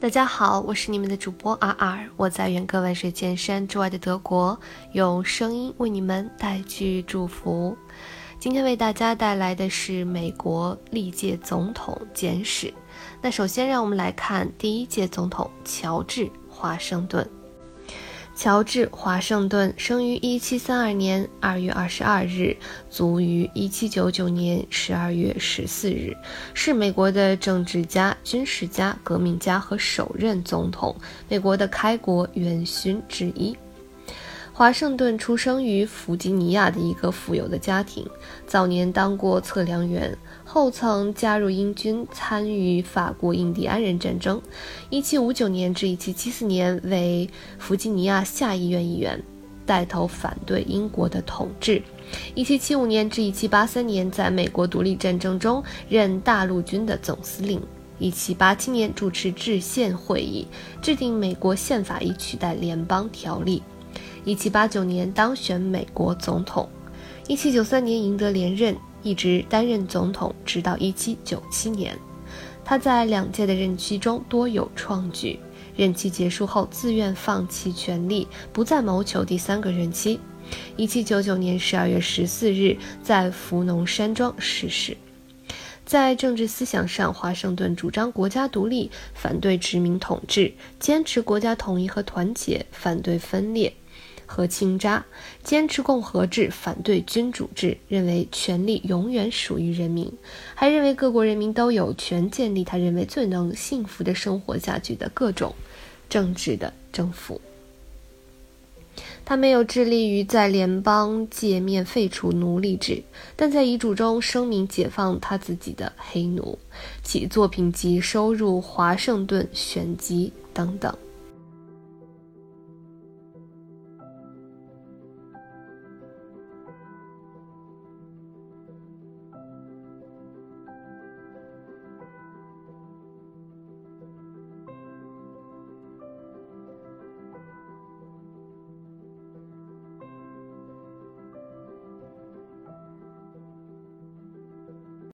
大家好，我是你们的主播阿尔，我在远隔万水千山之外的德国，用声音为你们带去祝福。今天为大家带来的是美国历届总统简史。那首先让我们来看第一届总统乔治·华盛顿。乔治·华盛顿生于1732年2月22日，卒于1799年12月14日，是美国的政治家、军事家、革命家和首任总统，美国的开国元勋之一。华盛顿出生于弗吉尼亚的一个富有的家庭，早年当过测量员，后曾加入英军，参与法国印第安人战争。1759年至1774年为弗吉尼亚下议院议员，带头反对英国的统治。1775年至1783年在美国独立战争中任大陆军的总司令。1787年主持制宪会议，制定美国宪法以取代联邦条例。一七八九年当选美国总统，一七九三年赢得连任，一直担任总统，直到一七九七年。他在两届的任期中多有创举。任期结束后，自愿放弃权力，不再谋求第三个任期。一七九九年十二月十四日，在福农山庄逝世。在政治思想上，华盛顿主张国家独立，反对殖民统治，坚持国家统一和团结，反对分裂。和倾轧，坚持共和制，反对君主制，认为权力永远属于人民，还认为各国人民都有权建立他认为最能幸福的生活下去的各种政治的政府。他没有致力于在联邦界面废除奴隶制，但在遗嘱中声明解放他自己的黑奴。其作品集收入《华盛顿选集》等等。